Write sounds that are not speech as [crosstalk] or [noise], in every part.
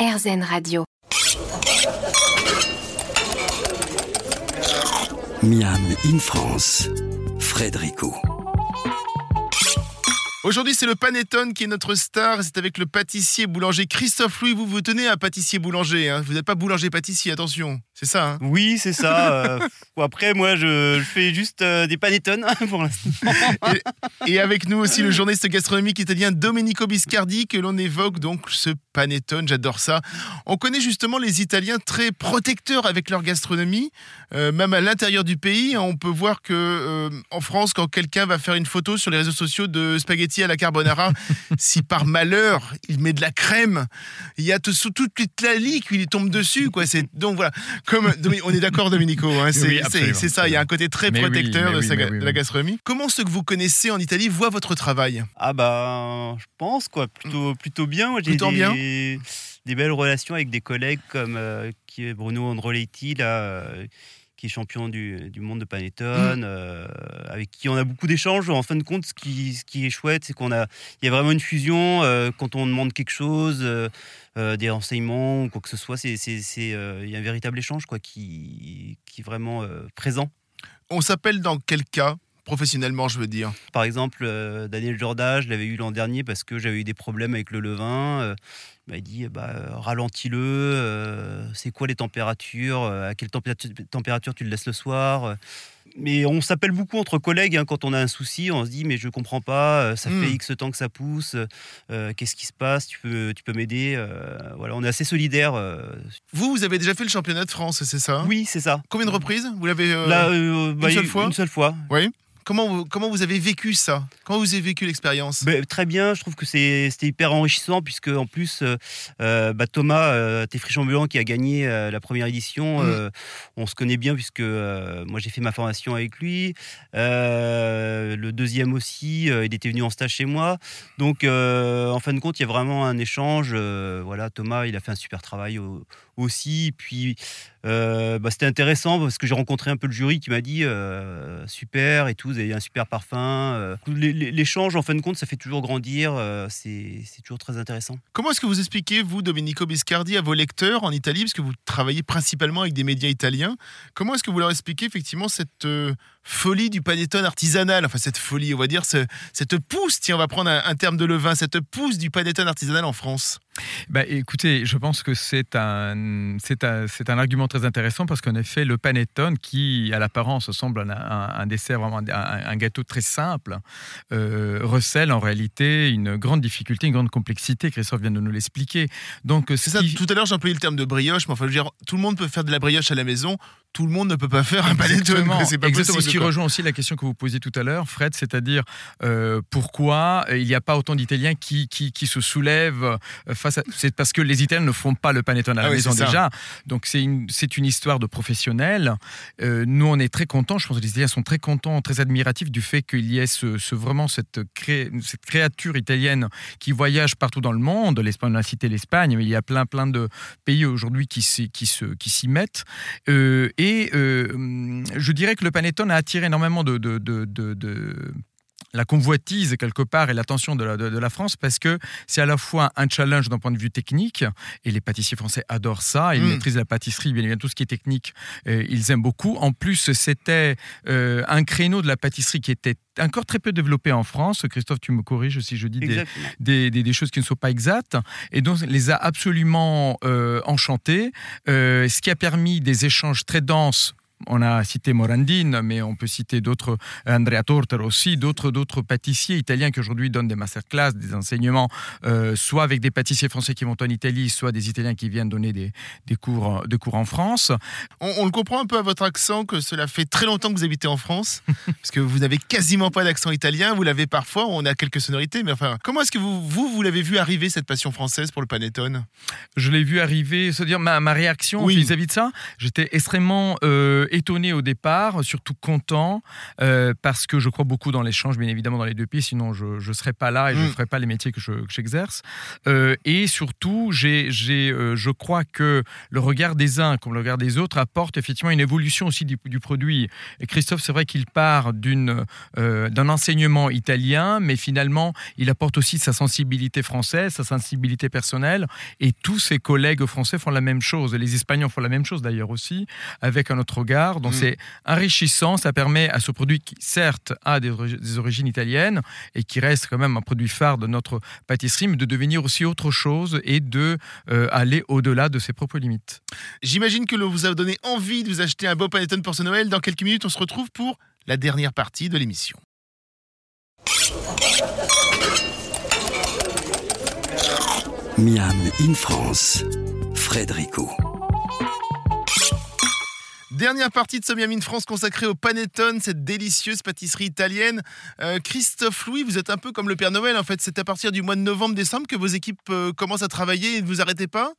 RZN Radio. Miam in France, Frédérico. Aujourd'hui, c'est le panettone qui est notre star. C'est avec le pâtissier boulanger Christophe Louis. Vous vous tenez à pâtissier boulanger. Hein. Vous n'êtes pas boulanger pâtissier, attention. C'est ça. Hein Oui, c'est ça. euh, après, moi, je, je fais juste euh, des panettones [laughs] pour l'instant. et, et avec nous aussi le journaliste gastronomique italien Domenico Biscardi que l'on évoque donc ce panettone. J'adore ça. On connaît justement les Italiens très protecteurs avec leur gastronomie, Euh, même à l'intérieur du pays. On peut voir que euh, en France, quand quelqu'un va faire une photo sur les réseaux sociaux de spaghettis à la carbonara, [laughs] si par malheur il met de la crème, il y a tout, toute la lique, il tombe dessus. Quoi. Donc voilà. Comme on est d'accord, Domenico. hein, c'est Oui, ça. Il y a un côté très Mais protecteur de, oui, sa- mais oui, de la oui. gastronomie. Comment ceux que vous connaissez en Italie voient votre travail? Ah bah, je pense quoi, plutôt, plutôt bien. Moi, J'ai Plutôt des, bien. des belles relations avec des collègues comme euh, qui est Bruno Androletti, là, euh, qui est champion du, du monde de Panettone, euh, avec qui on a beaucoup d'échanges. En fin de compte, ce qui, ce qui est chouette, c'est qu'on a, il y a vraiment une fusion. euh, quand on demande quelque chose, euh, des renseignements ou quoi que ce soit, c'est, il y a un véritable échange quoi, qui, qui est vraiment présent. On s'appelle dans quel cas? Professionnellement, je veux dire Par exemple, euh, Daniel Jorda, je l'avais eu l'an dernier parce que j'avais eu des problèmes avec le levain. Euh, il m'a dit bah, euh, ralentis-le, c'est quoi les températures, à quelle température, température tu le laisses le soir. Mais on s'appelle beaucoup entre collègues hein, quand on a un souci, on se dit mais je comprends pas, ça fait X temps que ça pousse, euh, qu'est-ce qui se passe, tu peux, tu peux m'aider. euh, voilà, on est assez solidaires. Vous, vous avez déjà fait le championnat de France, c'est ça? Oui, c'est ça. Combien de reprises? Vous l'avez euh, euh, bah, seule fois? Une seule fois. Oui. Comment vous, comment vous avez vécu ça? Comment vous avez vécu l'expérience? Ben, très bien, je trouve que c'est- c'était hyper enrichissant puisque en plus euh, euh, bah, Thomas euh, Téfrichon-Bulan qui a gagné euh, la première édition, Mm. euh, on se connaît bien puisque moi j'ai fait ma formation avec lui. Le deuxième aussi, il était venu en stage chez moi. Donc en fin de compte, il y a vraiment un échange. voilà, Thomas, il a fait un super travail au- aussi. Puis euh, bah, c'était intéressant parce que j'ai rencontré un peu le jury qui m'a dit euh, super et tout, vous avez un super parfum. euh. L'échange, en fin de compte, ça fait toujours grandir. c'est toujours très intéressant. Comment est-ce que vous expliquez, vous, Domenico Biscardi, à vos lecteurs en Italie, parce que vous travaillez principalement avec des médias italiens, comment est-ce que vous leur expliquez effectivement cette folie du panettone artisanal Enfin, cette folie, on va dire, ce- cette pousse, tiens, on va prendre un, un terme de levain, cette pousse du panettone artisanal en France? Bah, écoutez, je pense que c'est un, c'est un, c'est un argument très intéressant parce qu'en effet, le panettone, qui à l'apparence semble un, un- dessert, vraiment un, un gâteau très simple, euh, recèle en réalité une grande difficulté, une grande complexité. Christophe vient de nous l'expliquer. Donc, C'est ce ça, qui- tout à l'heure j'ai employé le terme de brioche, mais enfin, je veux dire, tout le monde peut faire de la brioche à la maison, tout le monde ne peut pas faire un panettone. Exactement, quoi, C'est pas exactement. possible. Ce qui quoi. rejoint aussi la question que vous posiez tout à l'heure, Fred, c'est-à-dire euh, pourquoi il n'y a pas autant d'Italiens qui, qui, qui se soulèvent euh, face à... C'est parce que les Italiens ne font pas le panettone à la Ah maison déjà. Donc c'est une, une histoire de professionnels. Euh, nous, on est très contents, je pense que les Italiens sont très contents, très admiratifs du fait qu'il y ait ce, ce- vraiment cette, cré- cette créature italienne qui voyage partout dans le monde. L'Espagne, on a cité l'Espagne, mais il y a plein, plein de pays aujourd'hui qui s'y qui se- qui s'y mettent. Euh, et euh, hum, je dirais que le panettone a attiré énormément de, la convoitise quelque part et l'attention de la, de, de la France parce que c'est à la fois un challenge d'un point de vue technique et les pâtissiers français adorent ça, ils Mm. maîtrisent la pâtisserie, bien évidemment tout ce qui est technique, euh, ils aiment beaucoup. En plus, c'était euh, un créneau de la pâtisserie qui était encore très peu développé en France. Christophe, tu me corriges si je dis des, Exactement. des, des- des choses qui ne sont pas exactes, et donc les a absolument euh, enchantés, ce qui a permis des échanges très denses. On a cité Morandine, mais on peut citer d'autres, Andrea Torter aussi, d'autres, d'autres pâtissiers italiens qui aujourd'hui donnent des masterclass, des enseignements, euh, soit avec des pâtissiers français qui vont en Italie, soit des Italiens qui viennent donner des, des cours, des cours en France. On, on le comprend un peu à votre accent que cela fait très longtemps que vous habitez en France, [laughs] parce que vous n'avez quasiment pas d'accent italien. Vous l'avez parfois, on a quelques sonorités, mais enfin, comment est-ce que vous, vous, vous l'avez vu arriver cette passion française pour le panettone? Je l'ai vu arriver, se dire ma, ma réaction Oui. vis-à-vis de ça, j'étais extrêmement euh, étonné au départ, surtout content, euh, parce que je crois beaucoup dans l'échange, bien évidemment, dans les deux pays, sinon je ne serais pas là et je ne Mm. ferais pas les métiers que je- j'exerce. Euh, et surtout, j'ai, j'ai, euh, je crois que le regard des uns comme le regard des autres apporte effectivement une évolution aussi du, du produit. Et Christophe, c'est vrai qu'il part d'une, euh, d'un enseignement italien, mais finalement, il apporte aussi sa sensibilité française, sa sensibilité personnelle, et tous ses collègues français font la même chose. Les Espagnols font la même chose d'ailleurs aussi, avec un autre regard. Donc Mm. c'est enrichissant, ça permet à ce produit qui, certes, a des origines italiennes, et qui reste quand même un produit phare de notre pâtisserie, mais de devenir aussi autre chose et de euh, aller au-delà de ses propres limites. J'imagine que l'on vous a donné envie de vous acheter un beau panettone pour ce Noël. Dans quelques minutes, on se retrouve pour la dernière partie de l'émission. Miam in France, Frédérico. Dernière partie de ce Miami France consacrée au panettone, cette délicieuse pâtisserie italienne. Euh, Christophe Louis, vous êtes un peu comme le Père Noël en fait. C'est à partir du mois de novembre-décembre que vos équipes euh, commencent à travailler et ne vous arrêtez pas?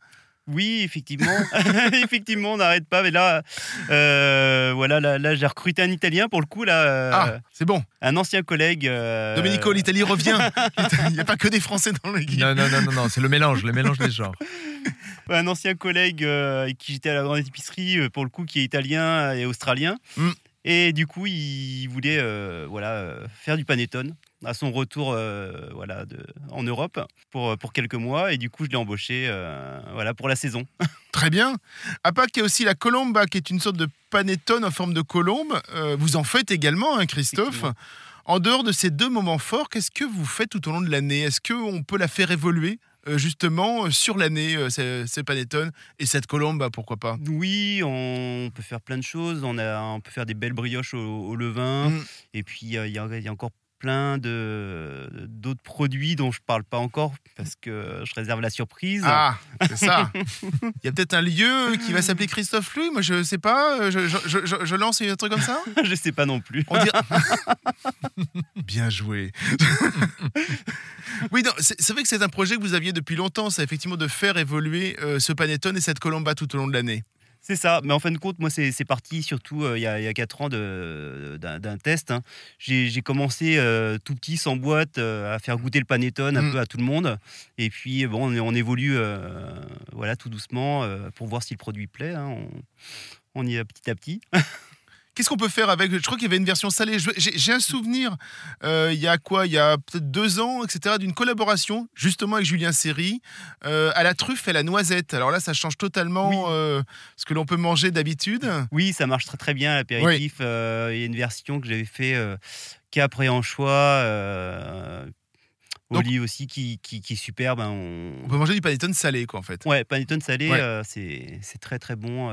Oui, effectivement. [laughs] effectivement, on n'arrête pas. Mais là, euh, voilà, là, là, j'ai recruté un Italien pour le coup, là, euh, Ah, c'est bon. un ancien collègue. euh, Domenico, l'Italie revient. [laughs] Il n'y a pas que des Français dans l'équipe. Non, non, non, non, non, c'est le mélange, le mélange des genres. [laughs] [laughs] Un ancien collègue euh, avec qui j'étais à la grande épicerie, euh, pour le coup, qui est italien et australien. Mm. Et du coup, il voulait euh, voilà, faire du panettone à son retour voilà, de, en Europe pour, pour quelques mois. Et du coup, je l'ai embauché voilà, pour la saison. [laughs] Très bien. À Pâques, il y a aussi la colomba, qui est une sorte de panettone en forme de colombe. Vous en faites également, hein, Christophe. En dehors de ces deux moments forts, qu'est-ce que vous faites tout au long de l'année? Est-ce qu'on peut la faire évoluer? Justement euh, sur l'année, euh, ces, ces panettones et cette colombe, bah, pourquoi pas? Oui, on peut faire plein de choses. On, a, on peut faire des belles brioches au, au levain. Mm. Et puis, euh, il y, y a encore plein de d'autres produits dont je parle pas encore parce que je réserve la surprise. Ah, c'est ça. Il y a peut-être un lieu qui va s'appeler Christophe Louis. Moi, je sais pas. Je, je- je- je- je lance un truc comme ça? [laughs] je sais pas non plus. On dirait- [laughs] Bien joué. [laughs] oui, non, c'est c'est vrai que c'est un projet que vous aviez depuis longtemps, c'est effectivement de faire évoluer euh, ce panettone et cette colomba tout au long de l'année. C'est ça, mais en fin de compte, moi, c'est parti surtout euh, il y, a, il y a 4 ans d'un test. hein. J'ai commencé euh, tout petit, sans boîte, euh, à faire goûter le panettone un Mm. peu à tout le monde. Et puis, bon, on, on évolue voilà, tout doucement pour voir si le produit plaît. hein. On, on y va petit à petit. [laughs] Qu'est-ce qu'on peut faire avec Je crois qu'il y avait une version salée. J'ai un souvenir, euh, il y a quoi Il y a peut-être deux ans, etc., d'une collaboration, justement avec Julien Serry, euh, à la truffe et à la noisette. Alors là, ça change totalement Oui. euh, ce que l'on peut manger d'habitude. Oui, ça marche très très bien à l'apéritif. Il y a une version que j'avais fait euh, Cap et Anchois. Donc- Oli aussi qui, qui, qui est superbe. hein. On- On peut manger du panettone salé, quoi, en fait. Ouais, panettone salé, Ouais. c'est c'est très très bon.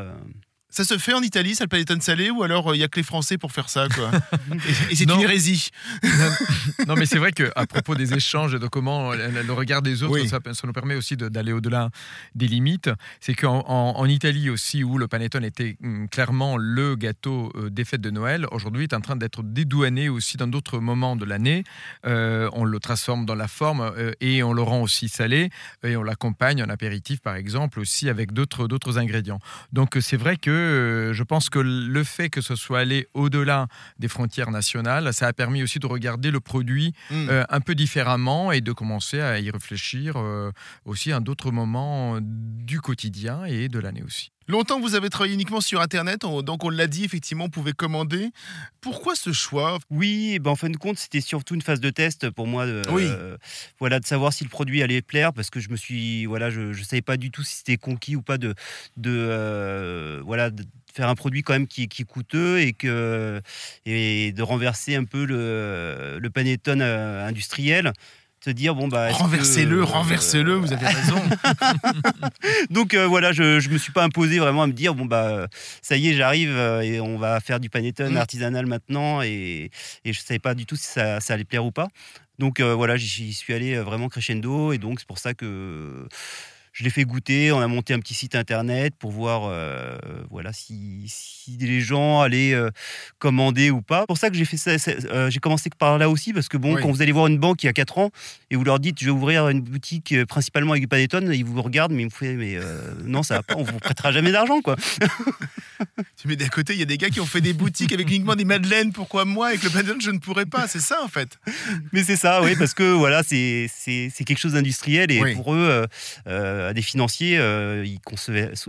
Euh. Ça se fait en Italie, ça, le panettone salé, ou alors euh, il y a que les Français pour faire ça, quoi [laughs] Et, et c'est une hérésie. Non, mais c'est vrai qu'à propos des échanges et de comment le, le regard des autres, Oui. ça, ça nous permet aussi de- d'aller au-delà des limites. C'est qu'en en, en Italie aussi, où le panettone était hum, clairement le gâteau euh, des fêtes de Noël, aujourd'hui est en train d'être dédouané aussi dans d'autres moments de l'année. Euh, on le transforme dans la forme euh, et on le rend aussi salé et on l'accompagne en apéritif, par exemple, aussi avec d'autres d'autres ingrédients. Donc euh, c'est vrai que euh, je pense que le fait que ce soit allé au-delà des frontières nationales, ça a permis aussi de regarder le produit Mm. euh, un peu différemment et de commencer à y réfléchir euh, aussi à d'autres moments du quotidien et de l'année aussi. Longtemps, vous avez travaillé uniquement sur Internet, on- donc on l'a dit, effectivement, on pouvait commander. Pourquoi ce choix? Oui, et ben en fin de compte, c'était surtout une phase de test pour moi. De, Oui. euh, voilà, de savoir si le produit allait plaire, parce que je me suis, voilà, je, je savais pas du tout si c'était conquis ou pas de, de, euh, voilà, de faire un produit quand même qui, qui est coûteux et que et de renverser un peu le, le panettone euh, industriel. Se dire bon bah que, Renversez-le, euh, renversez-le, vous avez raison. [laughs] Donc euh, voilà, je, je me suis pas imposé vraiment à me dire bon bah ça y est, j'arrive euh, et on va faire du panettone Mm. artisanal maintenant et, et je savais pas du tout si ça, ça allait plaire ou pas. Donc euh, voilà, j'y suis allé vraiment crescendo et donc c'est pour ça que je l'ai fait goûter. On a monté un petit site internet pour voir euh, voilà si, si les gens allaient euh, commander ou pas. C'est pour ça que j'ai fait ça. ça- euh, j'ai commencé par là aussi parce que bon, Oui. quand vous allez voir une banque il y a 4 ans et vous leur dites je vais ouvrir une boutique principalement avec du panettone, ils vous regardent mais ils vous font mais non ça va pas, on vous prêtera jamais d'argent quoi. [laughs] Tu mets d'à côté, il y a des gars qui ont fait des boutiques avec uniquement des madeleines. Pourquoi moi, avec le panettone, je ne pourrais pas? C'est ça, en fait. Mais c'est ça, oui, parce que voilà, c'est quelque chose d'industriel et Oui. pour eux, euh, euh, des financiers, euh, ils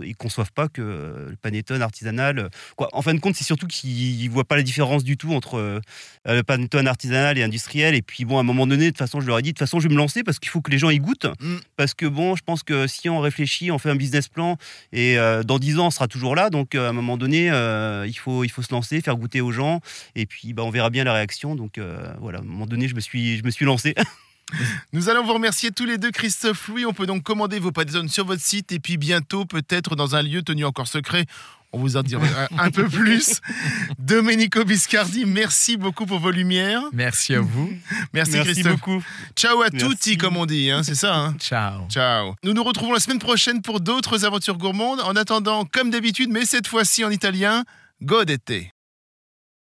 ils conçoivent pas que le panettone artisanal. euh, Quoi. En fin de compte, c'est surtout qu'ils voient pas la différence du tout entre euh, le panettone artisanal et industriel. Et puis bon, à un moment donné, de toute façon, je leur ai dit, de toute façon, je vais me lancer parce qu'il faut que les gens y goûtent. Mm. Parce que bon, je pense que si on réfléchit, on fait un business plan et euh, dans 10 ans, on sera toujours là. Donc euh, à un moment donné, euh, il, faut, il faut se lancer, faire goûter aux gens et puis bah, on verra bien la réaction. Donc euh, voilà, à un moment donné, je me suis, je me suis lancé. [laughs] Nous allons vous remercier tous les deux, Christophe Louis. On peut donc commander vos panettones sur votre site et puis bientôt, peut-être dans un lieu tenu encore secret. On vous en dira un, [laughs] un peu plus. Domenico Biscardi, merci beaucoup pour vos lumières. Merci à vous. Merci, Merci Christophe. beaucoup. Ciao à Merci. tutti, comme on dit, hein, c'est ça. hein Ciao. Ciao. Nous nous retrouvons la semaine prochaine pour d'autres aventures gourmandes. En attendant, comme d'habitude, mais cette fois-ci en italien, godete.